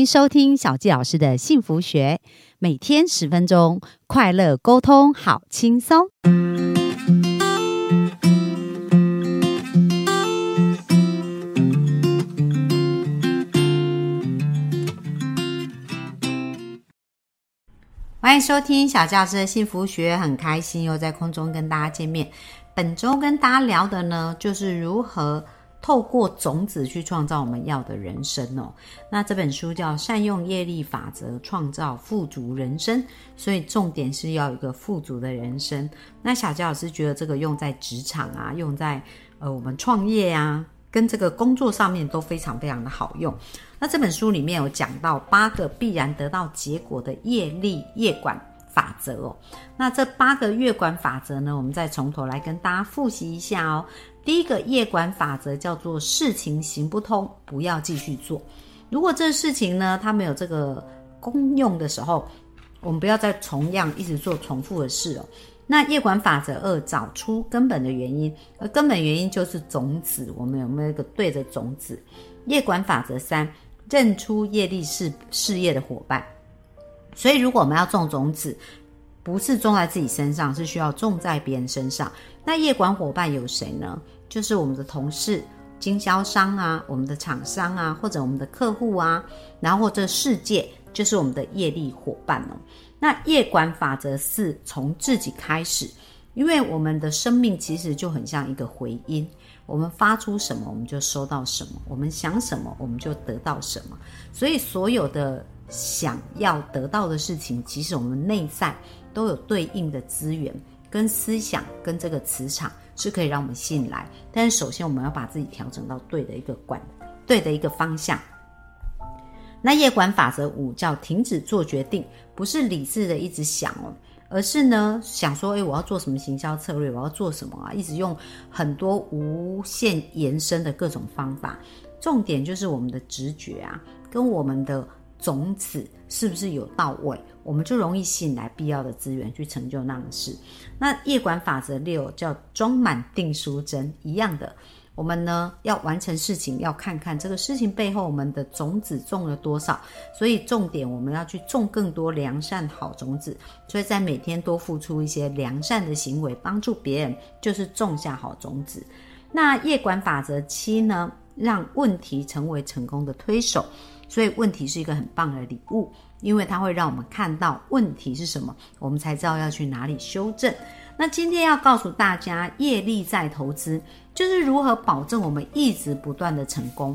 迎收听小纪老师的幸福学，每天十分钟，快乐沟通，好轻松。欢迎收听小教师的幸福学，很开心又在空中跟大家见面。本周跟大家聊的呢，就是如何。透过种子去创造我们要的人生哦。那这本书叫《善用业力法则创造富足人生》，所以重点是要一个富足的人生。那小杰老师觉得这个用在职场啊，用在呃我们创业啊，跟这个工作上面都非常非常的好用。那这本书里面有讲到八个必然得到结果的业力业管法则哦。那这八个月管法则呢，我们再从头来跟大家复习一下哦。第一个业管法则叫做事情行不通，不要继续做。如果这事情呢，它没有这个功用的时候，我们不要再重样一直做重复的事哦。那业管法则二，找出根本的原因，而根本原因就是种子，我们有没有一个对的种子？业管法则三，认出业力是事业的伙伴。所以，如果我们要种种子，不是种在自己身上，是需要种在别人身上。那业管伙伴有谁呢？就是我们的同事、经销商啊，我们的厂商啊，或者我们的客户啊，然后或者世界，就是我们的业力伙伴哦。那业管法则四，从自己开始，因为我们的生命其实就很像一个回音，我们发出什么，我们就收到什么；我们想什么，我们就得到什么。所以，所有的想要得到的事情，其实我们内在。都有对应的资源、跟思想、跟这个磁场是可以让我们吸引来。但是首先我们要把自己调整到对的一个管、对的一个方向。那业管法则五叫停止做决定，不是理智的一直想哦，而是呢想说，诶，我要做什么行销策略，我要做什么啊？一直用很多无限延伸的各种方法。重点就是我们的直觉啊，跟我们的。种子是不是有到位，我们就容易吸引来必要的资源去成就那样的事。那业管法则六叫装满订书针一样的，我们呢要完成事情，要看看这个事情背后我们的种子种了多少。所以重点我们要去种更多良善好种子，所以在每天多付出一些良善的行为，帮助别人，就是种下好种子。那业管法则七呢，让问题成为成功的推手。所以问题是一个很棒的礼物，因为它会让我们看到问题是什么，我们才知道要去哪里修正。那今天要告诉大家，业力在投资，就是如何保证我们一直不断的成功。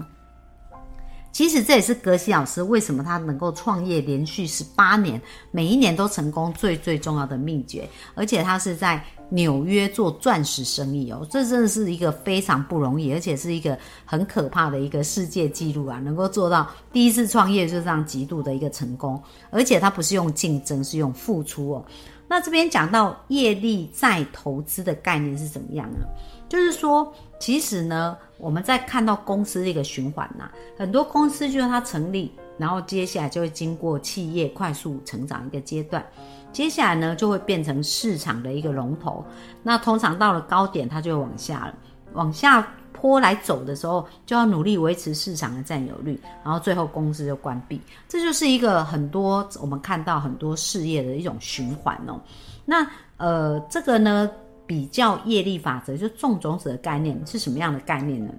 其实这也是格西老师为什么他能够创业连续十八年，每一年都成功最最重要的秘诀。而且他是在纽约做钻石生意哦，这真的是一个非常不容易，而且是一个很可怕的一个世界纪录啊！能够做到第一次创业就这样极度的一个成功，而且他不是用竞争，是用付出哦。那这边讲到业力再投资的概念是怎么样呢？就是说，其实呢，我们在看到公司的一个循环呐，很多公司就是它成立，然后接下来就会经过企业快速成长一个阶段，接下来呢就会变成市场的一个龙头。那通常到了高点，它就会往下了，往下坡来走的时候，就要努力维持市场的占有率，然后最后公司就关闭。这就是一个很多我们看到很多事业的一种循环哦。那呃，这个呢？比较业力法则，就种种子的概念是什么样的概念呢？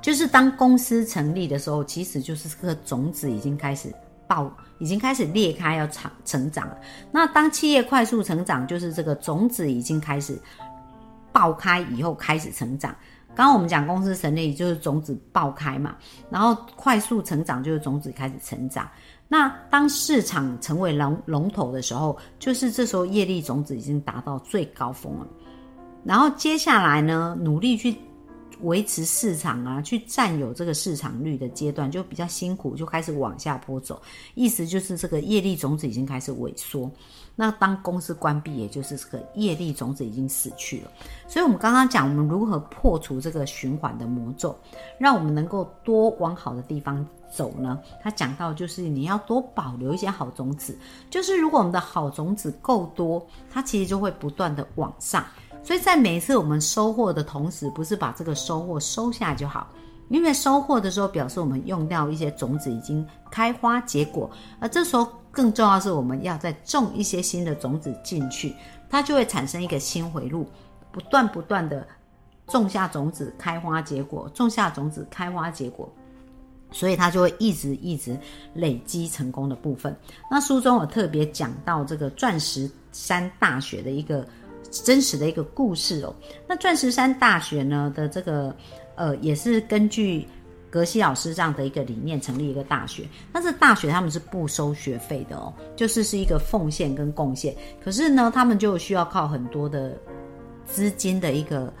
就是当公司成立的时候，其实就是这个种子已经开始爆，已经开始裂开要长成长了。那当企业快速成长，就是这个种子已经开始爆开以后开始成长。刚刚我们讲公司成立就是种子爆开嘛，然后快速成长就是种子开始成长。那当市场成为龙龙头的时候，就是这时候业力种子已经达到最高峰了。然后接下来呢，努力去维持市场啊，去占有这个市场率的阶段就比较辛苦，就开始往下坡走。意思就是这个业力种子已经开始萎缩。那当公司关闭，也就是这个业力种子已经死去了。所以，我们刚刚讲，我们如何破除这个循环的魔咒，让我们能够多往好的地方走呢？他讲到，就是你要多保留一些好种子。就是如果我们的好种子够多，它其实就会不断的往上。所以在每一次我们收获的同时，不是把这个收获收下就好，因为收获的时候表示我们用掉一些种子已经开花结果，而这时候更重要是我们要再种一些新的种子进去，它就会产生一个新回路，不断不断的种下种子开花结果，种下种子开花结果。所以它就会一直一直累积成功的部分。那书中有特别讲到这个钻石山大学的一个真实的一个故事哦。那钻石山大学呢的这个呃也是根据格西老师这样的一个理念成立一个大学。但是大学他们是不收学费的哦，就是是一个奉献跟贡献。可是呢，他们就需要靠很多的资金的一个。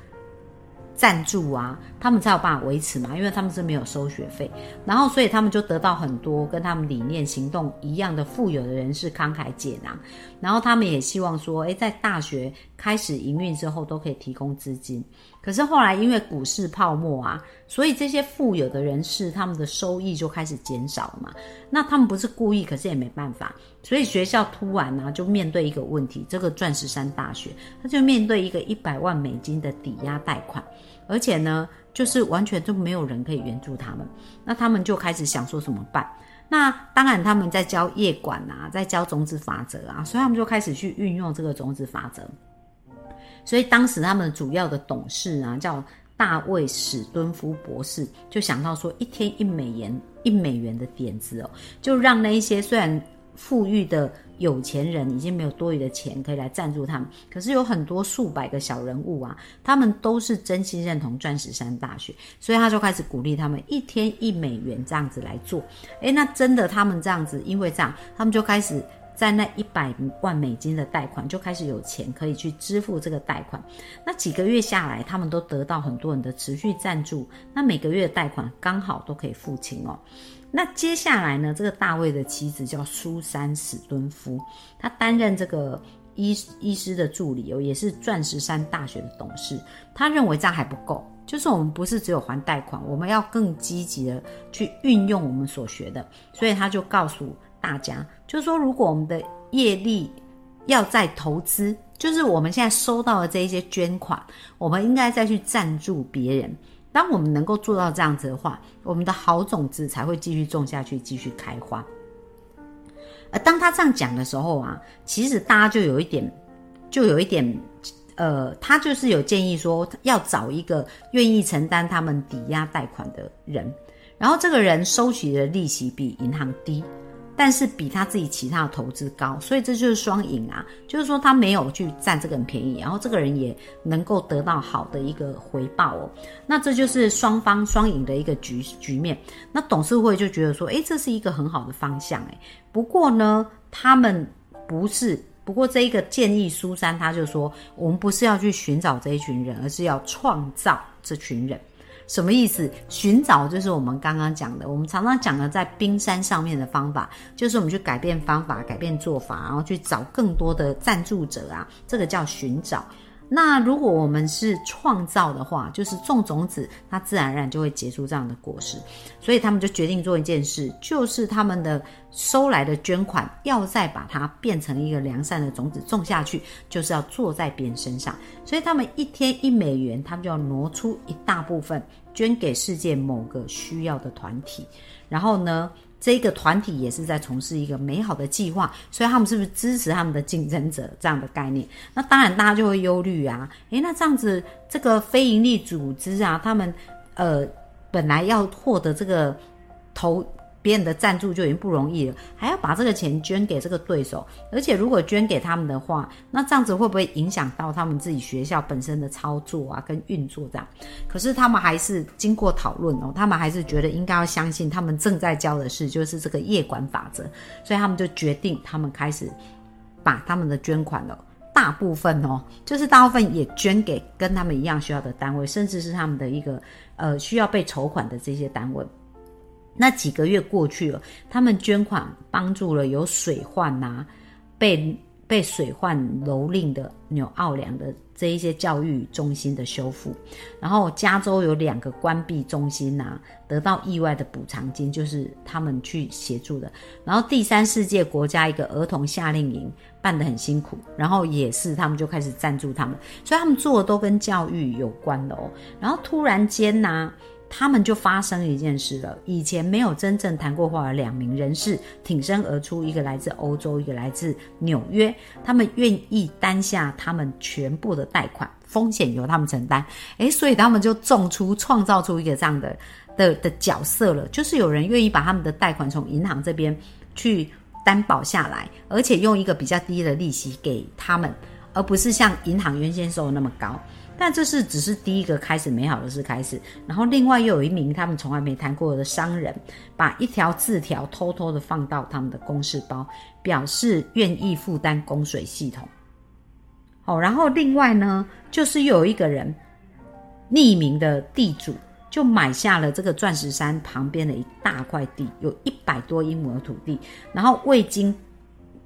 赞助啊，他们才有办法维持嘛，因为他们是没有收学费，然后所以他们就得到很多跟他们理念、行动一样的富有的人士慷慨解囊，然后他们也希望说，诶，在大学开始营运之后都可以提供资金。可是后来因为股市泡沫啊，所以这些富有的人士他们的收益就开始减少了嘛。那他们不是故意，可是也没办法，所以学校突然呢就面对一个问题，这个钻石山大学他就面对一个一百万美金的抵押贷款。而且呢，就是完全就没有人可以援助他们，那他们就开始想说怎么办？那当然他们在教业管啊，在教种子法则啊，所以他们就开始去运用这个种子法则。所以当时他们主要的董事啊，叫大卫史敦夫博士，就想到说一天一美元一美元的点子哦，就让那一些虽然富裕的。有钱人已经没有多余的钱可以来赞助他们，可是有很多数百个小人物啊，他们都是真心认同钻石山大学，所以他就开始鼓励他们一天一美元这样子来做。诶，那真的他们这样子，因为这样，他们就开始在那一百万美金的贷款就开始有钱可以去支付这个贷款。那几个月下来，他们都得到很多人的持续赞助，那每个月的贷款刚好都可以付清哦。那接下来呢？这个大卫的妻子叫苏珊·史敦夫，她担任这个医医师的助理哦，也是钻石山大学的董事。他认为这样还不够，就是我们不是只有还贷款，我们要更积极的去运用我们所学的。所以他就告诉大家，就是说，如果我们的业力要再投资，就是我们现在收到的这一些捐款，我们应该再去赞助别人。当我们能够做到这样子的话，我们的好种子才会继续种下去，继续开花。而当他这样讲的时候啊，其实大家就有一点，就有一点，呃，他就是有建议说，要找一个愿意承担他们抵押贷款的人，然后这个人收取的利息比银行低。但是比他自己其他的投资高，所以这就是双赢啊！就是说他没有去占这个很便宜，然后这个人也能够得到好的一个回报哦。那这就是双方双赢的一个局局面。那董事会就觉得说，诶，这是一个很好的方向诶。不过呢，他们不是，不过这一个建议，苏珊他就说，我们不是要去寻找这一群人，而是要创造这群人。什么意思？寻找就是我们刚刚讲的，我们常常讲的在冰山上面的方法，就是我们去改变方法、改变做法，然后去找更多的赞助者啊，这个叫寻找。那如果我们是创造的话，就是种种子，它自然而然就会结出这样的果实。所以他们就决定做一件事，就是他们的收来的捐款要再把它变成一个良善的种子种下去，就是要做在别人身上。所以他们一天一美元，他们就要挪出一大部分捐给世界某个需要的团体，然后呢？这个团体也是在从事一个美好的计划，所以他们是不是支持他们的竞争者这样的概念？那当然，大家就会忧虑啊，诶，那这样子这个非营利组织啊，他们呃本来要获得这个投。别人的赞助就已经不容易了，还要把这个钱捐给这个对手，而且如果捐给他们的话，那这样子会不会影响到他们自己学校本身的操作啊，跟运作这样？可是他们还是经过讨论哦，他们还是觉得应该要相信他们正在教的是，就是这个业管法则，所以他们就决定，他们开始把他们的捐款了大部分哦，就是大部分也捐给跟他们一样需要的单位，甚至是他们的一个呃需要被筹款的这些单位。那几个月过去了，他们捐款帮助了有水患呐，被被水患蹂躏的纽奥良的这一些教育中心的修复，然后加州有两个关闭中心呐，得到意外的补偿金，就是他们去协助的。然后第三世界国家一个儿童夏令营办得很辛苦，然后也是他们就开始赞助他们，所以他们做的都跟教育有关的哦。然后突然间呐。他们就发生一件事了。以前没有真正谈过话的两名人士挺身而出，一个来自欧洲，一个来自纽约，他们愿意担下他们全部的贷款风险由他们承担。诶，所以他们就种出创造出一个这样的的的角色了，就是有人愿意把他们的贷款从银行这边去担保下来，而且用一个比较低的利息给他们，而不是像银行原先收的那么高。但这是只是第一个开始美好的事开始，然后另外又有一名他们从来没谈过的商人，把一条字条偷偷的放到他们的公事包，表示愿意负担供水系统。好，然后另外呢，就是又有一个人，匿名的地主就买下了这个钻石山旁边的一大块地，有一百多英亩的土地，然后未经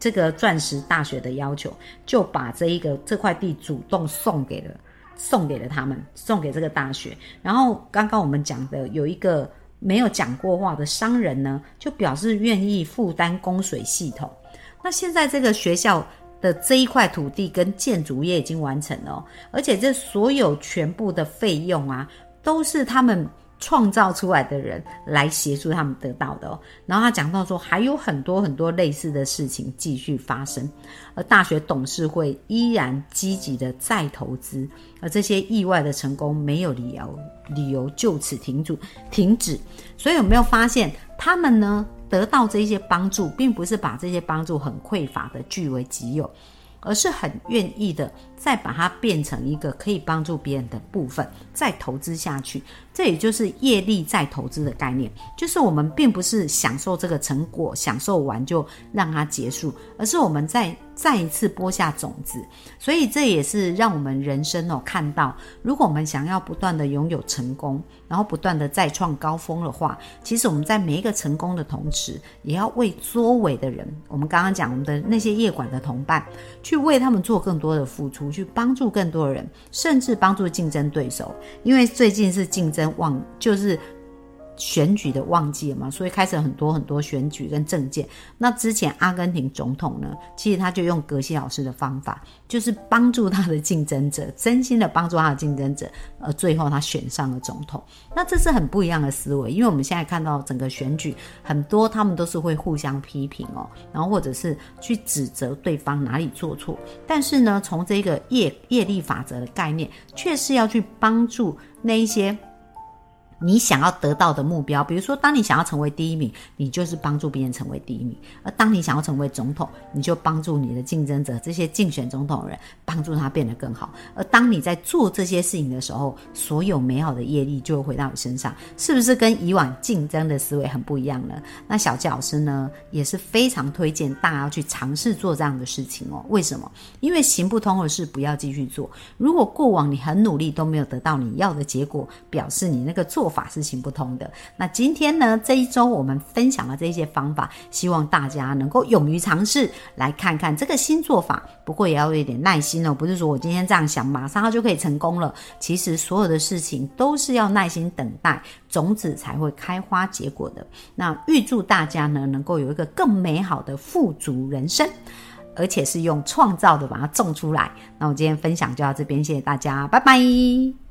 这个钻石大学的要求，就把这一个这块地主动送给了。送给了他们，送给这个大学。然后刚刚我们讲的有一个没有讲过话的商人呢，就表示愿意负担供水系统。那现在这个学校的这一块土地跟建筑业已经完成了，而且这所有全部的费用啊，都是他们。创造出来的人来协助他们得到的。然后他讲到说，还有很多很多类似的事情继续发生，而大学董事会依然积极的再投资，而这些意外的成功没有理由理由就此停住停止。所以有没有发现，他们呢得到这些帮助，并不是把这些帮助很匮乏的据为己有。而是很愿意的，再把它变成一个可以帮助别人的部分，再投资下去。这也就是业力再投资的概念，就是我们并不是享受这个成果，享受完就让它结束，而是我们在。再一次播下种子，所以这也是让我们人生哦看到，如果我们想要不断的拥有成功，然后不断的再创高峰的话，其实我们在每一个成功的同时，也要为周围的人，我们刚刚讲我们的那些业管的同伴，去为他们做更多的付出，去帮助更多的人，甚至帮助竞争对手，因为最近是竞争旺，就是。选举的旺季了嘛，所以开始很多很多选举跟政见。那之前阿根廷总统呢，其实他就用格西老师的方法，就是帮助他的竞争者，真心的帮助他的竞争者，呃，最后他选上了总统。那这是很不一样的思维，因为我们现在看到整个选举，很多他们都是会互相批评哦，然后或者是去指责对方哪里做错。但是呢，从这个业业力法则的概念，却是要去帮助那一些。你想要得到的目标，比如说，当你想要成为第一名，你就是帮助别人成为第一名；而当你想要成为总统，你就帮助你的竞争者，这些竞选总统的人，帮助他变得更好。而当你在做这些事情的时候，所有美好的业力就会回到你身上，是不是跟以往竞争的思维很不一样呢？那小纪老师呢，也是非常推荐大家去尝试做这样的事情哦。为什么？因为行不通的事不要继续做。如果过往你很努力都没有得到你要的结果，表示你那个做。做法是行不通的。那今天呢？这一周我们分享了这些方法，希望大家能够勇于尝试，来看看这个新做法。不过也要有一点耐心哦，不是说我今天这样想，马上就可以成功了。其实所有的事情都是要耐心等待，种子才会开花结果的。那预祝大家呢，能够有一个更美好的富足人生，而且是用创造的把它种出来。那我今天分享就到这边，谢谢大家，拜拜。